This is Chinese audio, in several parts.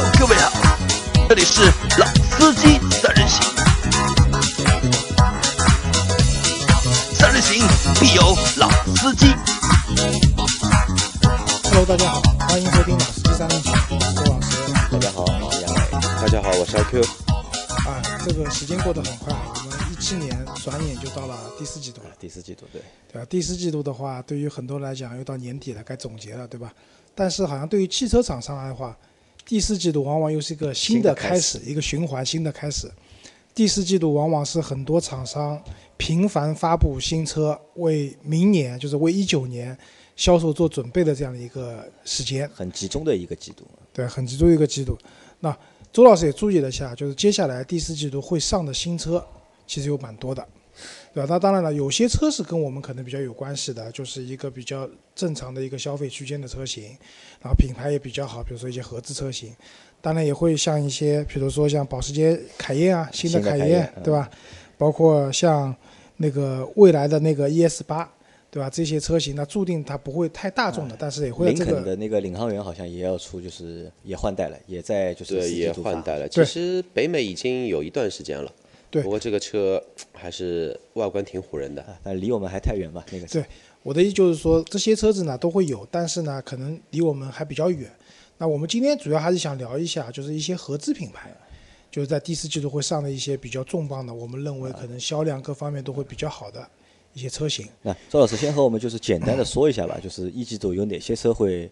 Hello，各位好，这里是老司机三人行，三人行必有老司机。Hello，大家好，欢迎收听老司机三人行，我是周老师。大家好，我是杨磊。大家好，我是阿 Q。啊，这个时间过得很快，我们一七年转眼就到了第四季度了，第四季度对，对吧？第四季度的话，对于很多人来讲，又到年底了，该总结了，对吧？但是好像对于汽车厂商来的话，第四季度往往又是一个新的开始，一个循环，新的开始。第四季度往往是很多厂商频繁发布新车，为明年，就是为一九年销售做准备的这样的一个时间。很集中的一个季度。对，很集中的一个季度。那周老师也注意了一下，就是接下来第四季度会上的新车，其实有蛮多的，对吧？那当然了，有些车是跟我们可能比较有关系的，就是一个比较正常的一个消费区间的车型，然后品牌也比较好，比如说一些合资车型。当然也会像一些，比如说像保时捷凯宴啊，新的凯宴对吧？包括像那个未来的那个 ES 八，对吧？这些车型呢，注定它不会太大众的，但是也会在林这个肯的那个领航员好像也要出，就是也换代了，也在就是对，也换代了。其实北美已经有一段时间了，对不过这个车还是外观挺唬人的。啊，但离我们还太远吧？那个是对我的意思就是说，这些车子呢都会有，但是呢，可能离我们还比较远。那我们今天主要还是想聊一下，就是一些合资品牌，就是在第四季度会上的一些比较重磅的，我们认为可能销量各方面都会比较好的一些车型。那周老师先和我们就是简单的说一下吧，就是一季度有哪些车会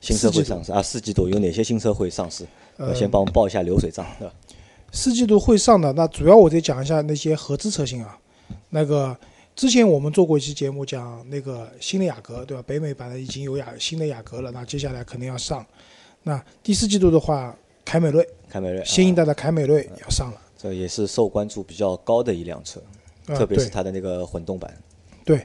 新车会上市啊？四季度有哪些新车会上市？呃呃，先帮我们报一下流水账，对吧？四季度会上的，那主要我得讲一下那些合资车型啊。那个之前我们做过一期节目讲那个新的雅阁，对吧？北美版的已经有雅新的雅阁了，那接下来肯定要上。那第四季度的话，凯美瑞凯美瑞，啊新一代的凯美瑞要上了。这也是受关注比较高的一辆车，呃特别是它的那个混动版。对，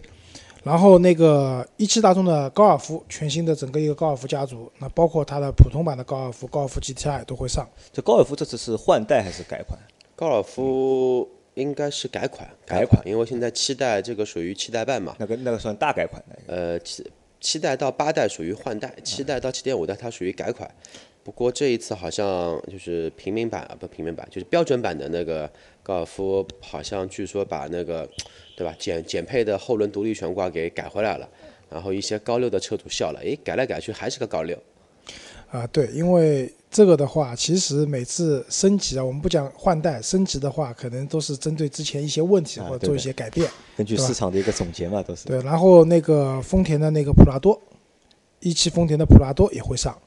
然后那个一汽大众的高尔夫，全新的整个一个高尔夫家族，那包括它的普通版的高尔夫、高尔夫 GTI 都会上。这高尔夫这次是换代还是改款？高尔夫应该是改款，改款，因为现在七代这个属于七代半嘛，那个那个算大改款的。呃，七七代到八代属于换代，七代到七点五代它属于改款。不过这一次好像就是平民版啊，不平民版，就是标准版的那个高尔夫，好像据说把那个，对吧，减减配的后轮独立悬挂给改回来了。然后一些高六的车主笑了，诶，改来改去还是个高六。啊、对，因为这个的话，其实每次升级啊，我们不讲换代，升级的话，可能都是针对之前一些问题或者做一些改变。根据市场的一个总结嘛，都是。对，然后那个丰田的那个普拉多，一汽丰田的普拉多也会上。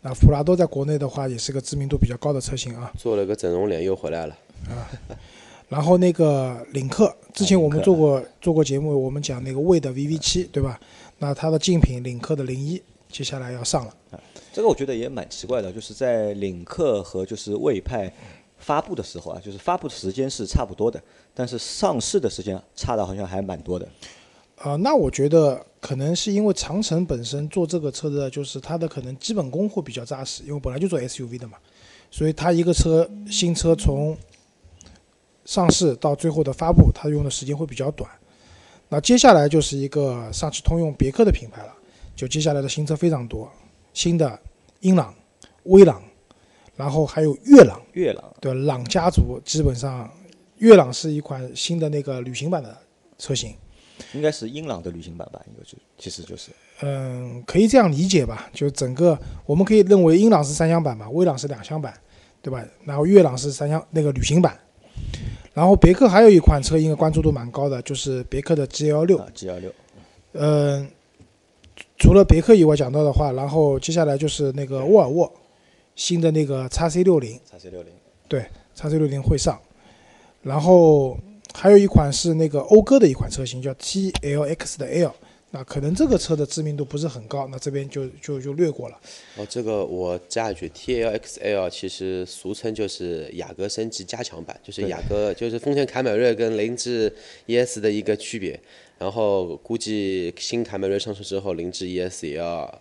那普拉多在国内的话，也是个知名度比较高的车型啊。做了个整容脸又回来了。然后那个领克，之前我们做过做过节目，我们讲那个魏的 VV 七，对吧？那它的竞品领克的零一，接下来要上了。这个我觉得也蛮奇怪的，就是在领克和就是魏派发布的时候啊，就是发布的时间是差不多的，但是上市的时间差的好像还蛮多的。啊、那我觉得可能是因为长城本身做这个车的，就是它的可能基本功会比较扎实，因为本来就做 SUV 的嘛，所以它一个车新车从上市到最后的发布，它用的时间会比较短。那接下来就是一个上汽通用别克的品牌了，就接下来的新车非常多，新的英朗、威朗，然后还有悦朗，悦朗对朗家族基本上，悦朗是一款新的那个旅行版的车型。应该是英朗的旅行版吧，应该就其实就是嗯，可以这样理解吧？就整个我们可以认为英朗是三厢版嘛，威朗是两厢版，对吧？然后悦朗是三厢那个旅行版，然后别克还有一款车应该关注度蛮高的，就是别克的 GL 六。啊 G L 六。嗯，除了别克以外讲到的话，然后接下来就是那个沃尔沃新的那个 x C 六零。X C 六零，对 x C 六零会上，然后还有一款是那个讴歌的一款车型叫 TLX 的 L，那可能这个车的知名度不是很高，那这边就就就略过了。哦，这个我加一句，T L X L 其实俗称就是雅阁升级加强版，就是雅阁就是丰田凯美瑞跟凌志 ES 的一个区别。然后估计新凯美瑞上市之后，凌志 ES 也要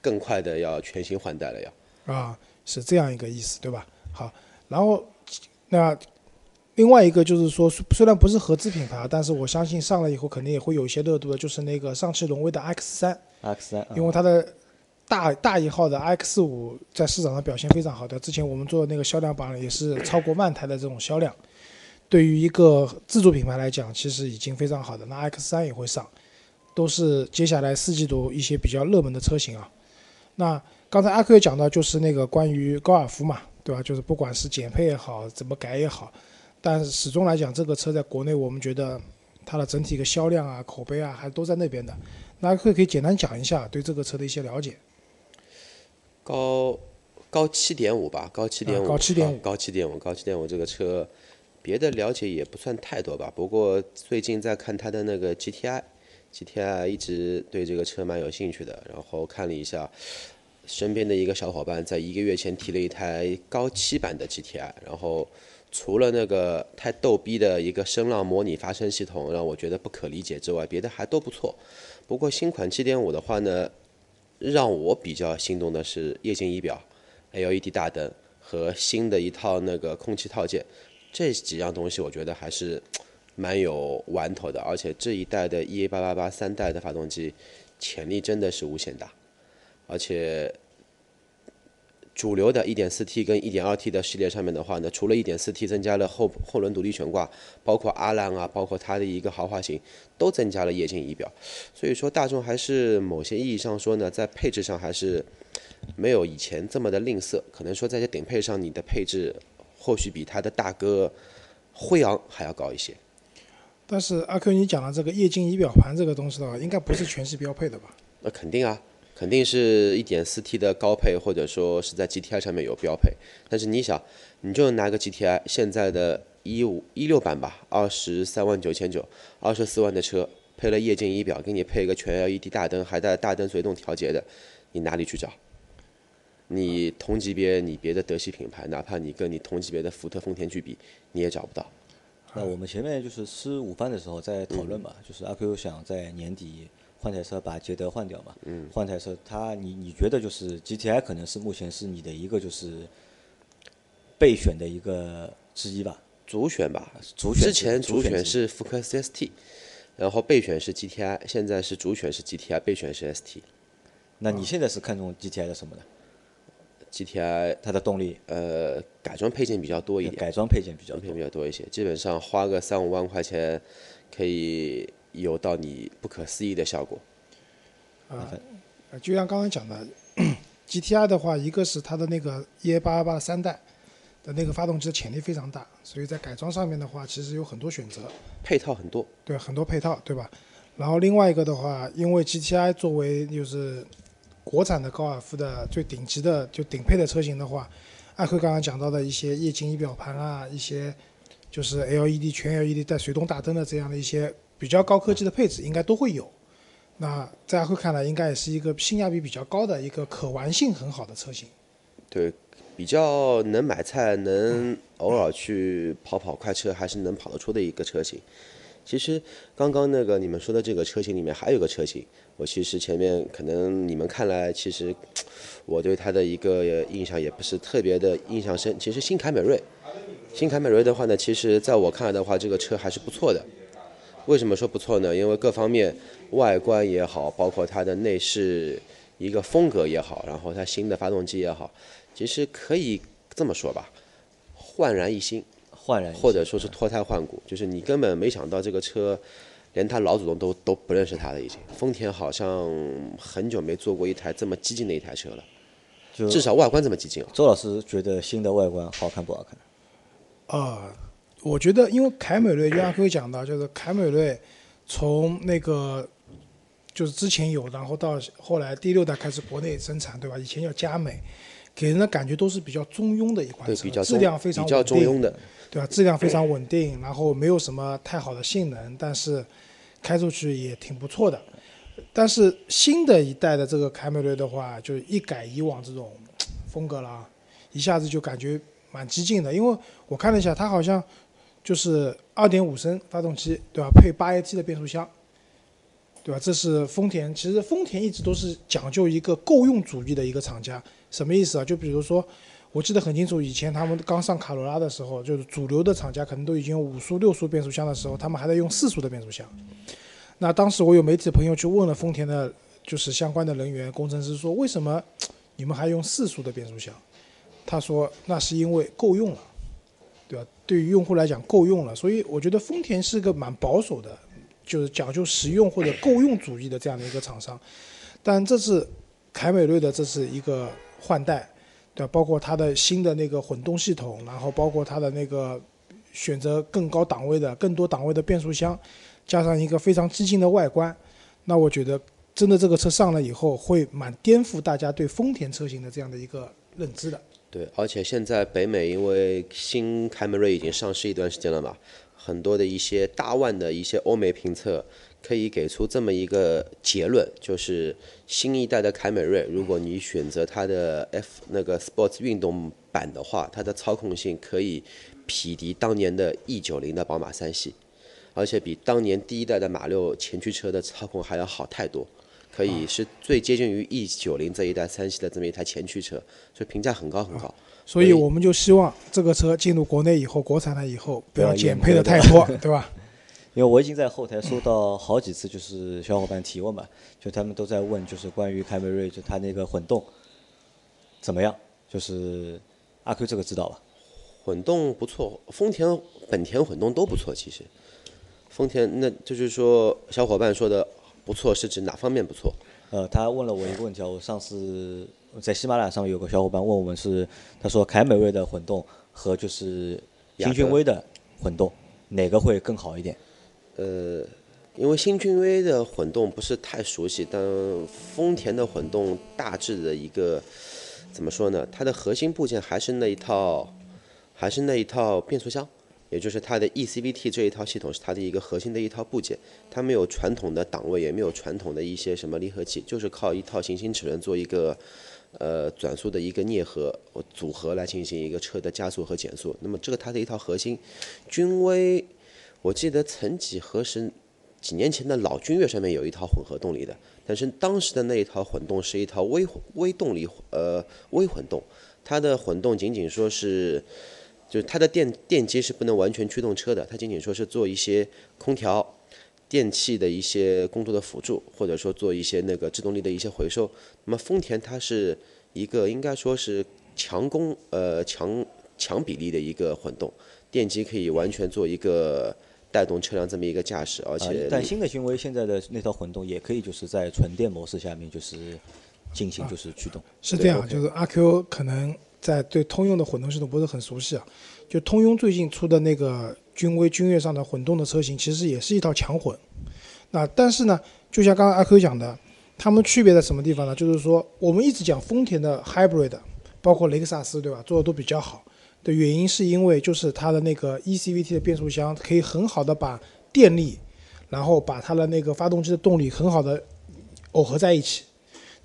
更快的要全新换代了要。啊，是这样一个意思，对吧？好，然后那另外一个就是说，虽虽然不是合资品牌，但是我相信上了以后肯定也会有一些热度的，就是那个上汽荣威的 X 三，X 三，因为它的大大一号的 iX 五在市场上表现非常好的，之前我们做的那个销量榜也是超过万台的这种销量。对于一个自主品牌来讲，其实已经非常好的。那 X 三也会上，都是接下来四季度一些比较热门的车型啊。那刚才阿 Q 也讲到，就是那个关于高尔夫嘛，对吧？就是不管是减配也好，怎么改也好，但始终来讲，这个车在国内我们觉得它的整体一个销量啊、口碑啊，还都在那边的。那阿 Q 可以简单讲一下对这个车的一些了解。高高七点五吧，高七点五，高七点五，高七点五，高七点五，这个车。别的了解也不算太多吧，不过最近在看它的那个 GTI，GTI 一直对这个车蛮有兴趣的。然后看了一下，身边的一个小伙伴在一个月前提了一台高七版的 GTI，然后除了那个太逗逼的一个声浪模拟发声系统让我觉得不可理解之外，别的还都不错。不过新款7.5的话呢，让我比较心动的是液晶仪表、LED 大灯和新的一套那个空气套件。这几样东西我觉得还是蛮有玩头的，而且这一代的 EA888 三代的发动机潜力真的是无限大，而且主流的 1.4T 跟 1.2T 的系列上面的话呢，除了 1.4T 增加了后后轮独立悬挂，包括阿兰啊，包括它的一个豪华型都增加了液晶仪表，所以说大众还是某些意义上说呢，在配置上还是没有以前这么的吝啬，可能说在这顶配上你的配置。或许比它的大哥辉昂还要高一些，但是阿 Q，你讲的这个液晶仪表盘这个东西的话，应该不是全系标配的吧？那肯定啊，肯定是一点四 T 的高配，或者说是在 GTI 上面有标配。但是你想，你就拿个 GTI 现在的一五一六版吧，二十三万九千九，二十四万的车，配了液晶仪表，给你配一个全 LED 大灯，还带大灯随动调节的，你哪里去找？你同级别，你别的德系品牌，哪怕你跟你同级别的福特、丰田去比，你也找不到。那我们前面就是吃午饭的时候在讨论嘛，就是阿 Q 想在年底换台车，把捷德换掉嘛。嗯。换台车，他你你觉得就是 GTI 可能是目前是你的一个就是备选的一个之一吧？主选吧。主选。之前主选是福克斯 ST，然后备选是 GTI，现在是主选是 GTI，备选是 ST。那你现在是看中 GTI 的什么呢？GTI 它的动力，呃，改装配件比较多一点，改装配件比较配件比较多一些，基本上花个三五万块钱，可以有到你不可思议的效果。啊，就像刚刚讲的，GTI 的话，一个是它的那个 EA888 三代的那个发动机的潜力非常大，所以在改装上面的话，其实有很多选择，配套很多，对，很多配套，对吧？然后另外一个的话，因为 GTI 作为就是国产的高尔夫的最顶级的就顶配的车型的话，艾克刚刚讲到的一些液晶仪表盘啊，一些就是 LED 全 LED 带水动大灯的这样的一些比较高科技的配置，应该都会有。那在阿克看来，应该也是一个性价比比较高的一个可玩性很好的车型。对，比较能买菜，能偶尔去跑跑快车，还是能跑得出的一个车型。其实刚刚那个你们说的这个车型里面还有个车型，我其实前面可能你们看来，其实我对它的一个印象也不是特别的印象深。其实新凯美瑞，新凯美瑞的话呢，其实在我看来的话，这个车还是不错的。为什么说不错呢？因为各方面外观也好，包括它的内饰一个风格也好，然后它新的发动机也好，其实可以这么说吧，焕然一新。焕然，或者说是脱胎换骨，就是你根本没想到这个车，连他老祖宗都都不认识他了。已经，丰田好像很久没做过一台这么激进的一台车了，至少外观这么激进。周老师觉得新的外观好看不好看？啊，我觉得因为凯美瑞，就像各位讲到，就是凯美瑞从那个就是之前有，然后到后来第六代开始国内生产，对吧？以前叫佳美，给人的感觉都是比较中庸的一款车，质量非常比较中庸的。对吧？质量非常稳定，然后没有什么太好的性能，但是开出去也挺不错的。但是新的一代的这个凯美瑞的话，就一改以往这种风格了，一下子就感觉蛮激进的。因为我看了一下，它好像就是2.5升发动机，对吧？配 8AT 的变速箱，对吧？这是丰田，其实丰田一直都是讲究一个够用主义的一个厂家。什么意思啊？就比如说。我记得很清楚，以前他们刚上卡罗拉的时候，就是主流的厂家可能都已经五速、六速变速箱的时候，他们还在用四速的变速箱。那当时我有媒体朋友去问了丰田的，就是相关的人员工程师说，为什么你们还用四速的变速箱？他说那是因为够用了，对？于用户来讲够用了，所以我觉得丰田是个蛮保守的，就是讲究实用或者够用主义的这样的一个厂商。但这次凯美瑞的这是一个换代，对？包括它的新的那个混动系统，然后包括它的那个选择更高档位的、更多档位的变速箱，加上一个非常激进的外观，那我觉得真的这个车上了以后，会蛮颠覆大家对丰田车型的这样的一个认知的。对，而且现在北美因为新凯美瑞已经上市一段时间了嘛，很多的一些大腕的一些欧美评测可以给出这么一个结论，就是新一代的凯美瑞，如果你选择它的 F 那个 Sports 运动版的话，它的操控性可以匹敌当年的 E 九零的宝马三系，而且比当年第一代的马六前驱车的操控还要好太多。可以是最接近于 E 九零这一代三系的这么一台前驱车，所以评价很高很高。所以我们就希望这个车进入国内以后，国产了以后不要减配的太多，对吧？因为我已经在后台收到好几次，就是小伙伴提问嘛，就他们都在问，就是关于凯美瑞，就它那个混动怎么样？就是阿 Q 这个知道吧？混动不错，丰田、本田混动都不错。其实，丰田那就是说小伙伴说的。不错是指哪方面不错？呃，他问了我一个问题啊，我上次在喜马拉雅上有个小伙伴问我们是，他说凯美瑞的混动和就是新君威的混动哪个会更好一点？呃，因为新君威的混动不是太熟悉，但丰田的混动大致的一个怎么说呢？它的核心部件还是那一套，还是那一套变速箱。也就是它的 ECVT 这一套系统是它的一个核心的一套部件，它没有传统的档位，也没有传统的一些什么离合器，就是靠一套行星齿轮做一个呃转速的一个啮合组合来进行一个车的加速和减速。那么这个它的一套核心，君威，我记得曾几何时，几年前的老君越上面有一套混合动力的，但是当时的那一套混动是一套微微动力呃微混动，它的混动仅仅说是。就是它的电电机是不能完全驱动车的，它仅仅说是做一些空调、电器的一些工作的辅助，或者说做一些那个制动力的一些回收。那么丰田它是一个应该说是强功呃强强比例的一个混动，电机可以完全做一个带动车辆这么一个驾驶，而且但新的君威现在的那套混动也可以就是在纯电模式下面就是进行就是驱动。是这样，就是阿 Q 可能。在对通用的混动系统不是很熟悉啊，就通用最近出的那个君威、君越上的混动的车型，其实也是一套强混。那但是呢，就像刚刚阿 Q 讲的，它们区别在什么地方呢？就是说，我们一直讲丰田的 Hybrid，包括雷克萨斯，对吧？做的都比较好的原因，是因为就是它的那个 ECVT 的变速箱可以很好的把电力，然后把它的那个发动机的动力很好的耦合在一起。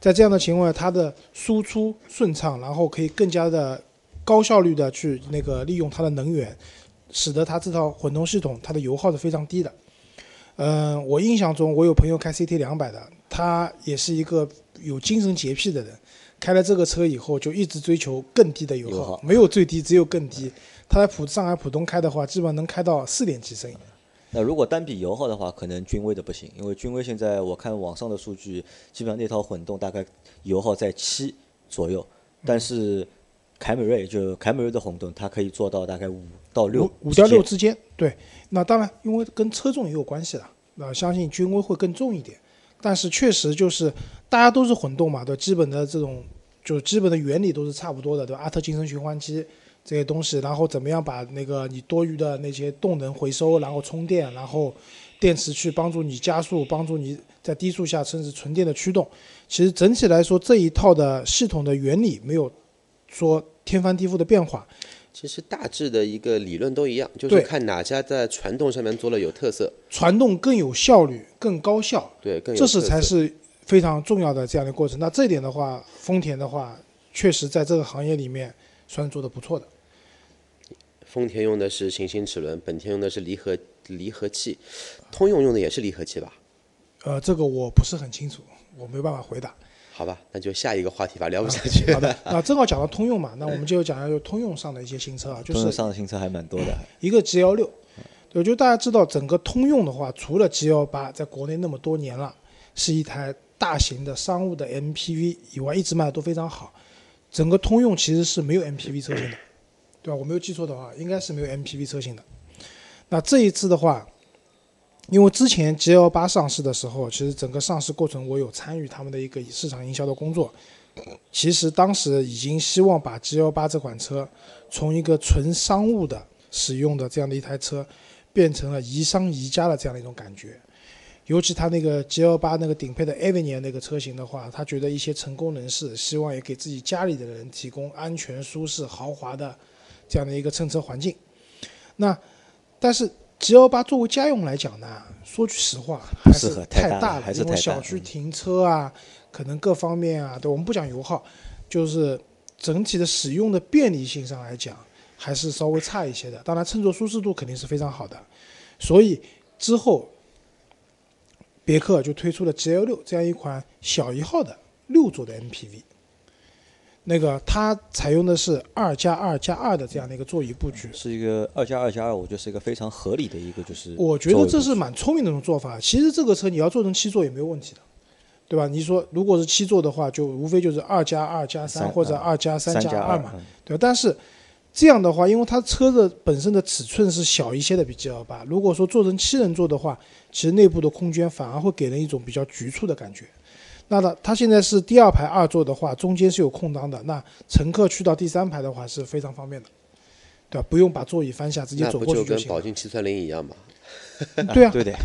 在这样的情况下，它的输出顺畅，然后可以更加的高效率的去那个利用它的能源，使得它这套混动系统它的油耗是非常低的。嗯，我印象中我有朋友开 CT 两百的，他也是一个有精神洁癖的人，开了这个车以后就一直追求更低的油耗，没有最低，只有更低。他在浦上海浦东开的话，基本上能开到四点几升。那如果单比油耗的话，可能君威的不行，因为君威现在我看网上的数据，基本上那套混动大概油耗在七左右，但是凯美瑞就凯美瑞的混动，它可以做到大概五到六五到六之间。对，那当然因为跟车重也有关系了，那相信君威会更重一点，但是确实就是大家都是混动嘛，对，基本的这种就基本的原理都是差不多的，对吧？阿特金森循环机。这些东西，然后怎么样把那个你多余的那些动能回收，然后充电，然后电池去帮助你加速，帮助你在低速下甚至纯电的驱动。其实整体来说，这一套的系统的原理没有说天翻地覆的变化。其实大致的一个理论都一样，就是看哪家在传动上面做了有特色，传动更有效率、更高效。对，这是才是非常重要的这样的过程。那这点的话，丰田的话，确实在这个行业里面算做的不错的。丰田用的是行星齿轮，本田用的是离合离合器，通用用的也是离合器吧？呃，这个我不是很清楚，我没办法回答。好吧，那就下一个话题吧，聊不下去。好的，那正好讲到通用嘛，那我们就讲一下就通用上的一些新车啊，就是通用上的新车还蛮多的。一个 G 幺六，对，就大家知道整个通用的话，除了 G 幺八，在国内那么多年了，是一台大型的商务的 MPV 以外，一直卖的都非常好。整个通用其实是没有 MPV 车型的，对吧？我没有记错的话，应该是没有 MPV 车型的。那这一次的话，因为之前 G L 八上市的时候，其实整个上市过程我有参与他们的一个市场营销的工作。其实当时已经希望把 G L 八这款车从一个纯商务的使用的这样的一台车，变成了宜商宜家的这样的一种感觉。尤其它那个 G L 八那个顶配的 Avenir 那个车型的话，他觉得一些成功人士希望也给自己家里的人提供安全、舒适、豪华的这样的一个乘车环境。那但是 G L 八作为家用来讲呢，说句实话还是太太大了了，因为还是太大小区停车啊，可能各方面啊，对我们不讲油耗，就是整体的使用的便利性上来讲，还是稍微差一些的。当然，乘坐舒适度肯定是非常好的，所以之后别克就推出了 GL 六这样一款小一号的六座的 MPV。那个它采用的是二加二加二的这样的一个座椅布局，是一个二加二加二，我觉得是一个非常合理的一个就是。我觉得这是蛮聪明的一种做法。其实这个车你要做成七座也没有问题的，对吧？你说如果是七座的话，就无非就是二加二加三三或者嗯二加三加二嘛，嗯对吧？但是这样的话，因为它车的本身的尺寸是小一些的，比 G L 八。如果说做成七人座的话，其实内部的空间反而会给人一种比较局促的感觉。那它它现在是第二排二座的话，中间是有空档的，那乘客去到第三排的话是非常方便的，对吧？不用把座椅翻下，直接走那不就跟过去行了。宝骏七三零一样嘛？对啊，对的，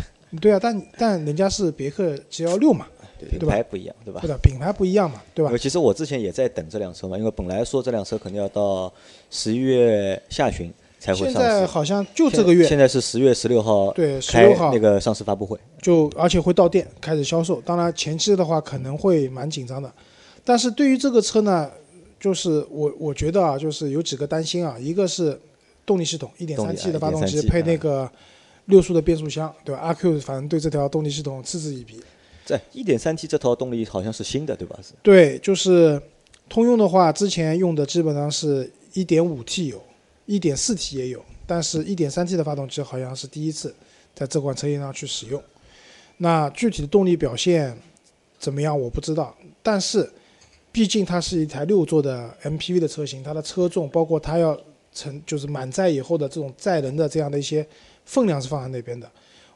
对啊，但但人家是别克 G L 六嘛，品对吧牌不一样，对吧对？吧？品牌不一样嘛，对吧？其实我之前也在等这辆车嘛，因为本来说这辆车可能要到十一月下旬现在好像就这个月，现在是十月十六号，对，十六号那个上市发布会，就而且会到店开始销售。当然前期的话可能会蛮紧张的，但是对于这个车呢，就是我我觉得啊，就是有几个担心啊，一个是动力系统，一点三 T 的发动机配那个六速的变速箱，对吧？阿 Q 反正对这条动力系统嗤之以鼻。在一点三 T 这套动力好像是新的，对吧？是。对，就是通用的话，之前用的基本上是一点五 T 油。一点四 T 也有，但是一点三 T 的发动机好像是第一次在这款车型上去使用。那具体的动力表现怎么样，我不知道。但是，毕竟它是一台六座的 MPV 的车型，它的车重包括它要承就是满载以后的这种载人的这样的一些分量是放在那边的。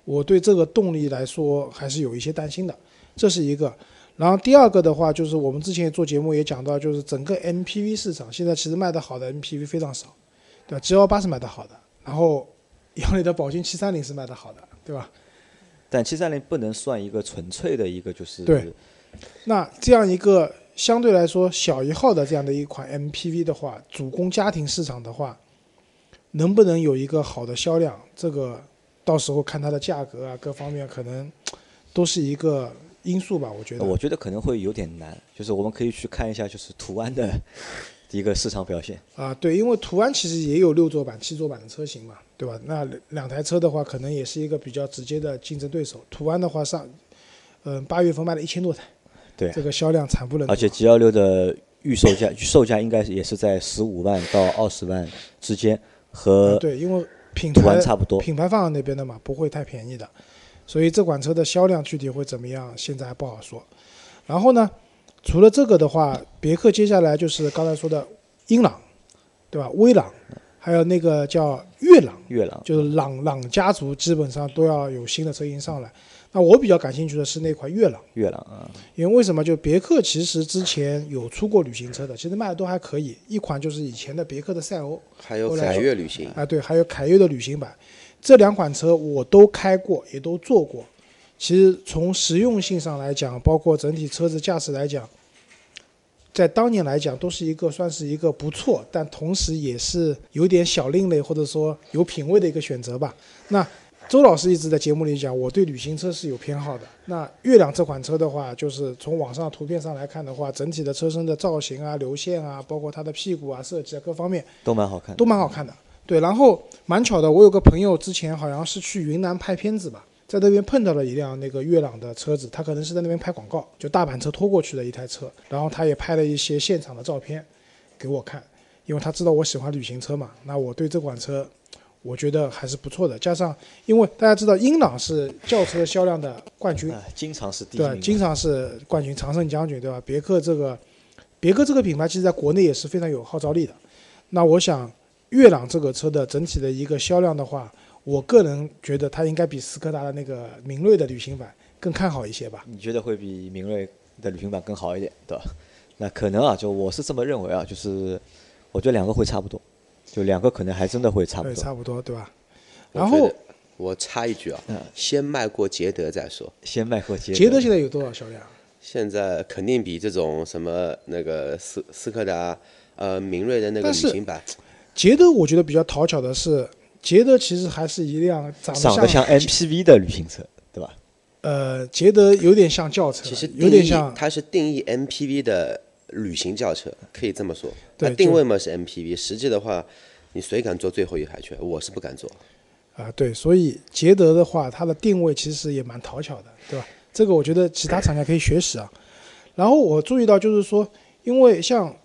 我对这个动力来说还是有一些担心的，这是一个。然后第二个的话，就是我们之前做节目也讲到，就是整个 MPV 市场现在其实卖的好的 MPV 非常少。对吧？G L 八是卖的好的，然后 杨磊的宝骏七三零是卖的好的，对吧？但七三零不能算一个纯粹的一个就是对那这样一个相对来说小一号的这样的一款 MPV 的话，主攻家庭市场的话，能不能有一个好的销量，这个到时候看它的价格啊，各方面可能都是一个因素吧，我觉得。我觉得可能会有点难，就是我们可以去看一下就是途安的一个市场表现。啊，对，因为途安其实也有六座版、七座版的车型嘛，对吧？那两两台车的话，可能也是一个比较直接的竞争对手。途安的话上，嗯、八月份卖了一千多台，对这个销量惨不忍睹。而且 G 幺六的预售价售价应该也是在十五万到二十万之间，啊和对，因为品牌差不多。品牌放在那边的嘛，不会太便宜的，所以这款车的销量具体会怎么样，现在还不好说。然后呢，除了这个的话，别克接下来就是刚才说的英朗，对吧？威朗，还有那个叫悦朗，悦朗就是朗朗家族基本上都要有新的车型上来。那我比较感兴趣的是那款悦朗，悦朗啊，因为为什么？就别克其实之前有出过旅行车的，其实卖的都还可以。一款就是以前的别克的赛欧，还有凯越旅行，啊，对，还有凯越的旅行版，这两款车我都开过，也都坐过。其实从实用性上来讲，包括整体车子驾驶来讲，在当年来讲都是一个算是一个不错，但同时也是有点小另类或者说有品位的一个选择吧。那周老师一直在节目里讲，我对旅行车是有偏好的。那月亮这款车的话，就是从网上图片上来看的话，整体的车身的造型啊、流线啊，包括它的屁股啊、设计啊各方面。都蛮好看。都蛮好看的。对，然后蛮巧的，我有个朋友之前好像是去云南拍片子吧，在那边碰到了一辆那个悦朗的车子，他可能是在那边拍广告，就大板车拖过去的一台车，然后他也拍了一些现场的照片给我看，因为他知道我喜欢旅行车嘛，那我对这款车我觉得还是不错的。加上因为大家知道英朗是轿车销量的冠军，啊，经常是第一对经常是冠军，常胜将军，对吧？别克这个，别克这个品牌其实在国内也是非常有号召力的。那我想，悦朗这个车的整体的一个销量的话，我个人觉得它应该比斯柯达的那个明锐的旅行版更看好一些吧。你觉得会比明锐的旅行版更好一点，对吧？那可能啊，就我是这么认为啊，就是我觉得两个会差不多，就两个可能还真的会差不对，多。差不多，对吧？然后我我插一句啊嗯，先迈过捷德再说。先迈过捷德捷德现在有多少销量？现在肯定比这种什么那个斯斯柯达、呃明锐的那个旅行版，捷德我觉得比较讨巧的是，捷德其实还是一辆长长得像 MPV 的旅行车，对吧？呃，捷德有点像轿车，其实有点像它是定义 MPV 的旅行轿车，可以这么说。对它定位嘛是 MPV，实际的话，你谁敢坐最后一排去？我是不敢坐。啊，对，所以捷德的话，它的定位其实也蛮讨巧的，对吧？这个我觉得其他厂家可以学习啊。然后我注意到就是说，因为像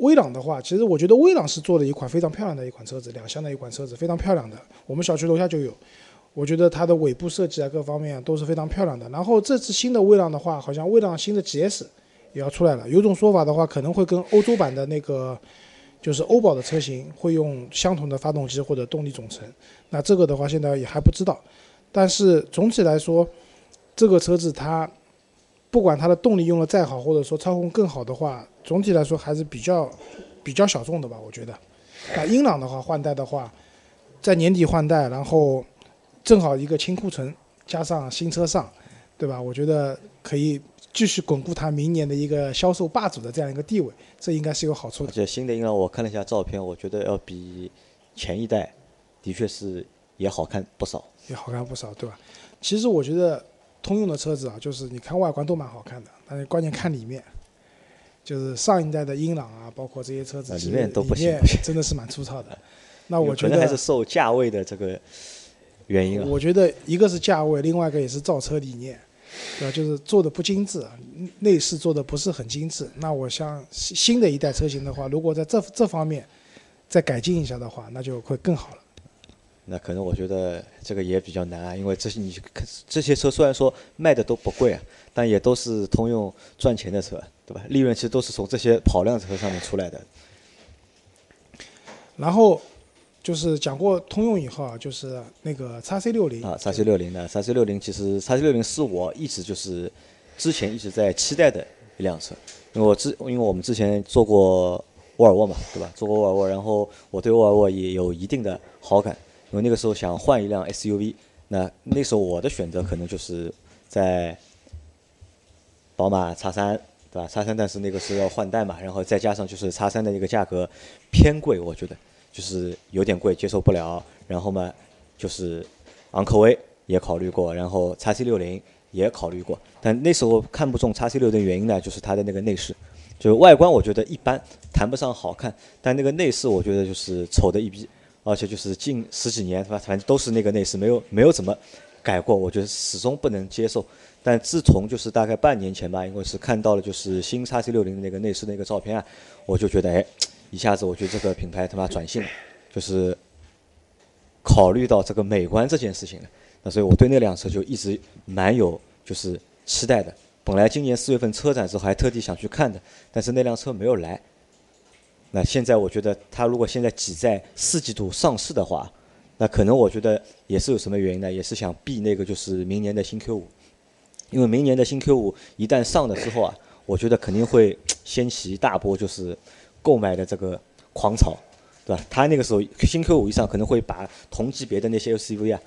威朗的话，其实我觉得威朗是做了一款非常漂亮的一款车子，两厢的一款车子，非常漂亮的。我们小区楼下就有，我觉得它的尾部设计啊，各方面都是非常漂亮的。然后这次新的威朗的话，好像威朗新的 GS 也要出来了，有种说法的话，可能会跟欧洲版的那个就是欧宝的车型会用相同的发动机或者动力总成。那这个的话，现在也还不知道。但是总体来说，这个车子它不管它的动力用的再好，或者说操控更好的话，总体来说还是比较比较小众的吧，我觉得。那英朗的话，换代的话，在年底换代，然后正好一个清库存加上新车上，对吧？我觉得可以继续巩固它明年的一个销售霸主的这样一个地位，这应该是有好处的。而且新的英朗我看了一下照片，我觉得要比前一代的确是也好看不少。也好看不少，对吧？其实我觉得通用的车子啊，就是你看外观都蛮好看的，但是关键看里面，就是上一代的英朗啊，包括这些车子，里面都不行里面真的是蛮粗糙的。那我觉有可能还是，受价位的这个原因啊。我觉得一个是价位，另外一个也是造车理念，对吧？就是做的不精致，内饰做的不是很精致。那我像新新的一代车型的话，如果在这这方面再改进一下的话，那就会更好了。那可能我觉得这个也比较难啊，因为这些你这些车虽然说卖的都不贵啊，但也都是通用赚钱的车，对吧？利润其实都是从这些跑量车上面出来的。然后就是讲过通用以后啊，就是那个叉 C 六零啊，叉 C 六零的叉 C 六零其实叉 C 六零是我一直就是之前一直在期待的一辆车，因为我之因为我们之前做过沃尔沃嘛，对吧？做过沃尔沃，然后我对沃尔沃也有一定的好感，因为那个时候想换一辆 SUV，那那时候我的选择可能就是在宝马叉三，对吧？叉三但是那个时候要换代嘛，然后再加上就是叉三的那个价格偏贵，我觉得就是有点贵，接受不了。然后嘛，就是昂科威也考虑过，然后叉 C 六零也考虑过，但那时候看不中叉 C 六零的原因呢，就是它的那个内饰，就外观我觉得一般，谈不上好看，但那个内饰我觉得就是丑的一逼，而且就是近十几年是吧，反正都是那个内饰，没有没有怎么改过，我觉得始终不能接受。但自从就是大概半年前吧，因为是看到了就是新叉 C 六零那个内饰那个照片啊，我就觉得哎，一下子我觉得这个品牌他妈转性了，就是考虑到这个美观这件事情了。那所以我对那辆车就一直蛮有就是期待的。本来今年四月份车展之后还特地想去看的，但是那辆车没有来。那现在我觉得它如果现在挤在四季度上市的话，那可能我觉得也是有什么原因呢？也是想避那个就是明年的新 Q 五，因为明年的新 Q 五一旦上了之后啊，我觉得肯定会掀起一大波就是购买的这个狂潮，对吧？它那个时候新 Q 五一上，可能会把同级别的那些 SUV 啊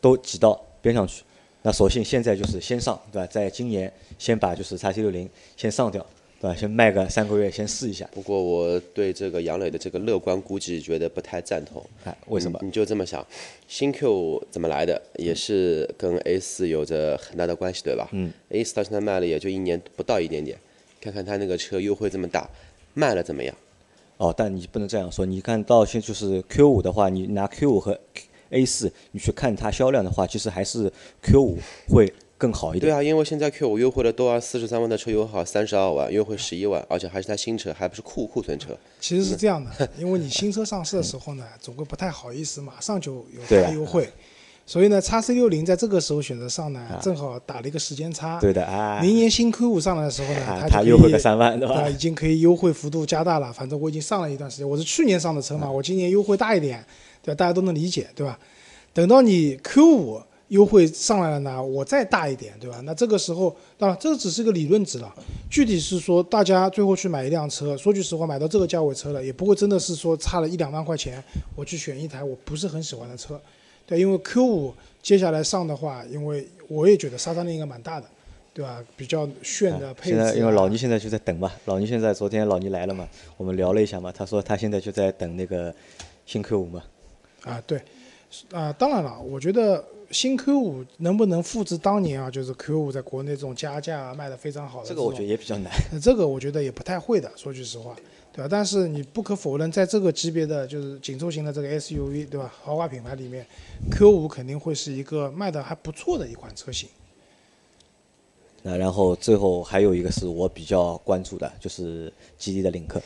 都挤到边上去。那索性现在就是先上，对吧？在今年先把就是 x C 六零先上掉，对吧？先卖个三个月，先试一下。不过我对这个杨磊的这个乐观估计觉得不太赞同。哎，为什么？你你就这么想，新 Q 怎么来的，也是跟 A 四有着很大的关系，对吧？嗯。A 四到现在卖了也就一年不到一点点，看看他那个车优惠这么大，卖了怎么样？哦，但你不能这样说。你看到现就是 Q 五的话，你拿 Q 五和 A 四，你去看它销量的话，其实还是 Q 五会更好一点。对啊，因为现在 Q 五优惠了，多二四十三万的车优惠好三十二万，优惠十一万，而且还是台新车，还不是库库存车。其实是这样的，因为你新车上市的时候呢，总归不太好意思马上就有大优惠，所以呢叉 C 六零在这个时候选择上呢，正好打了一个时间差。对的啊，明年新 Q 五上来的时候呢，啊它它优惠个三万对吧已经可以优惠幅度加大了。反正我已经上了一段时间，我是去年上的车嘛，我今年优惠大一点，对吧？大家都能理解，对吧？等到你 Q 五优惠上来了呢，我再大一点，对吧？那这个时候，当然这个只是个理论值了，具体是说大家最后去买一辆车，说句实话，买到这个价位车了，也不会真的是说差了一两万块钱，我去选一台我不是很喜欢的车，对，因为 Q 五接下来上的话，因为我也觉得杀伤力应该蛮大的，对吧？比较炫的配置、啊。现在因为老倪现在就在等嘛，老倪现在昨天老倪来了嘛，我们聊了一下嘛，他说他现在就在等那个新 Q 五嘛，啊，对，啊，当然了，我觉得新 Q 五能不能复制当年啊，就是 Q 五在国内这种加价卖的非常好的种这个我觉得也比较难。那这个我觉得也不太会的，说句实话，对吧？但是你不可否认，在这个级别的就是紧凑型的这个 SUV，对吧？豪华品牌里面，Q 五肯定会是一个卖的还不错的一款车型。那然后最后还有一个是我比较关注的，就是吉利的领克，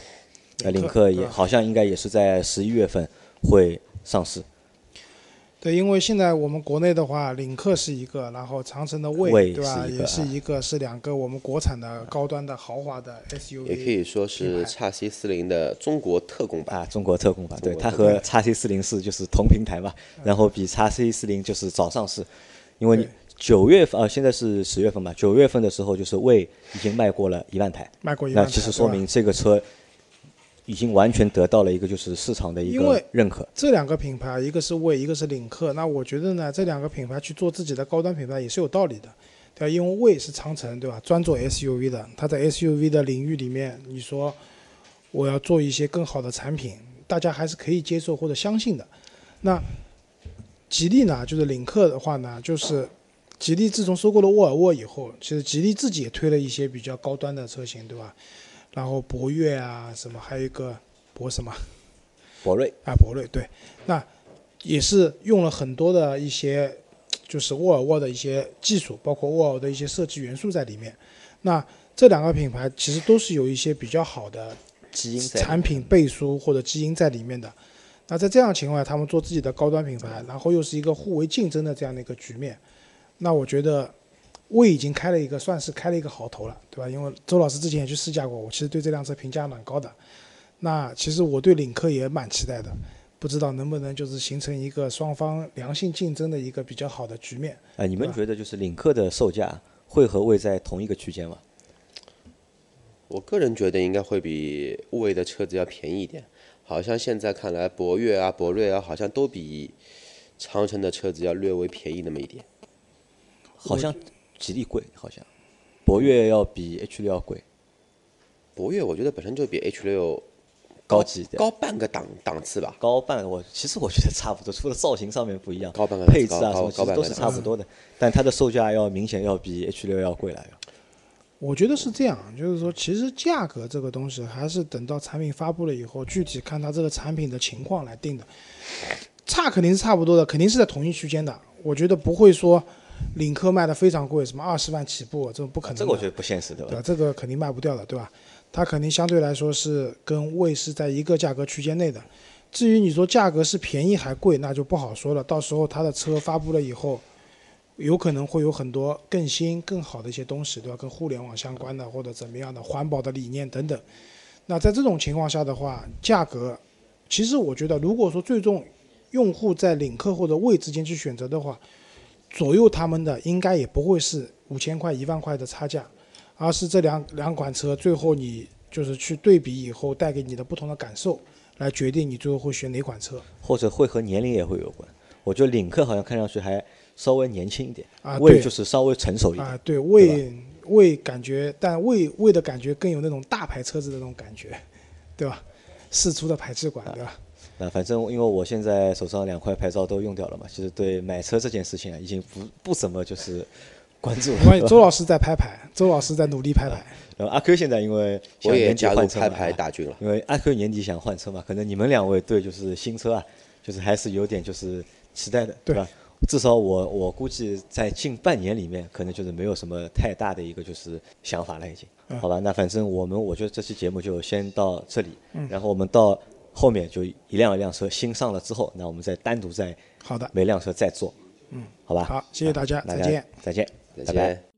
呃，领克也好像应该也是在十一月份会上市。对，因为现在我们国内的话，领克是一个，然后长城的魏，对吧？是一个也是啊一个，是两个我们国产的高端的豪华的 SUV，也可以说是品牌。x C 四零的中国特供版。啊，中国特供版，对，它和叉 C 四零四就是同平台嘛，然后比叉 C 四零就是早上市，因为你九月份啊，现在是十月份嘛，九月份的时候就是魏已经卖过了一万台，卖过一万台，那其实说明这个车已经完全得到了一个就是市场的一个认可。这两个品牌，一个是魏，一个是领克。那我觉得呢，这两个品牌去做自己的高端品牌也是有道理的，对吧？因为魏是长城，对吧？专做 SUV 的，它在 SUV 的领域里面，你说我要做一些更好的产品，大家还是可以接受或者相信的。那吉利呢，就是领克的话呢，就是吉利自从收购了沃尔沃以后，其实吉利自己也推了一些比较高端的车型，对吧？然后博越啊，什么还有一个博什么？博瑞啊，博瑞对，那也是用了很多的一些，就是沃尔沃的一些技术，包括沃尔沃的一些设计元素在里面。那这两个品牌其实都是有一些比较好的基因产品背书或者基因在里面的。那在这样情况下，他们做自己的高端品牌，然后又是一个互为竞争的这样的一个局面，那我觉得魏已经开了一个算是开了一个好头了，对吧？因为周老师之前也去试驾过，我其实对这辆车评价蛮高的。那其实我对领克也蛮期待的，不知道能不能就是形成一个双方良性竞争的一个比较好的局面。哎，你们觉得就是领克的售价会和魏在同一个区间吗？我个人觉得应该会比魏的车子要便宜一点。好像现在看来，博越啊、博瑞啊，好像都比长城的车子要略微便宜那么一点。好像吉利贵，好像博越要比 H 六要贵，博越我觉得本身就比 H 六高级一点。高半个档档次吧。高半我其实我觉得差不多，除了造型上面不一样，高半个配置啊高高高半个什么其实都是差不多的，但它的售价要明显要比 H 六要贵了。我觉得是这样，就是说，其实价格这个东西还是等到产品发布了以后，具体看它这个产品的情况来定的。差肯定是差不多的，肯定是在同一区间的。我觉得不会说领克卖的非常贵，什么二十万起步，这种不可能的。这个我觉得不现实，对吧？对吧？这个肯定卖不掉的，对吧？它肯定相对来说是跟魏是在一个价格区间内的。至于你说价格是便宜还贵，那就不好说了。到时候它的车发布了以后，有可能会有很多更新、更好的一些东西，对吧？跟互联网相关的或者怎么样的环保的理念等等。那在这种情况下的话，价格其实我觉得，如果说最终用户在领克或者魏之间去选择的话，左右他们的应该也不会是五千块、一万块的差价。而是这两两款车最后你就是去对比以后带给你的不同的感受，来决定你最后会选哪款车或者会和年龄也会有关。我觉得领克好像看上去还稍微年轻一点，啊。魏对就是稍微成熟一点。啊，对魏魏感觉，但魏魏的感觉更有那种大牌车子的那种感觉，对吧？四出的排气管，对吧？那反正因为我现在手上两块牌照都用掉了嘛，其实对买车这件事情啊，已经不不怎么就是关注了。没关于，周老师在拍牌，周老师在努力拍牌。然后阿 Q 现在因为想我也加入拍换车嘛牌大军了。因为阿 Q 年底想换车嘛，可能你们两位对就是新车啊，就是还是有点就是期待的，对吧？至少我我估计在近半年里面，可能就是没有什么太大的一个就是想法了，已经。好吧，那反正我们我觉得这期节目就先到这里，然后我们到后面就一辆一辆车新上了之后，那我们再单独再好的，每辆车再做，嗯，好吧，好，谢谢大家，大家再见。再见，再拜拜。见。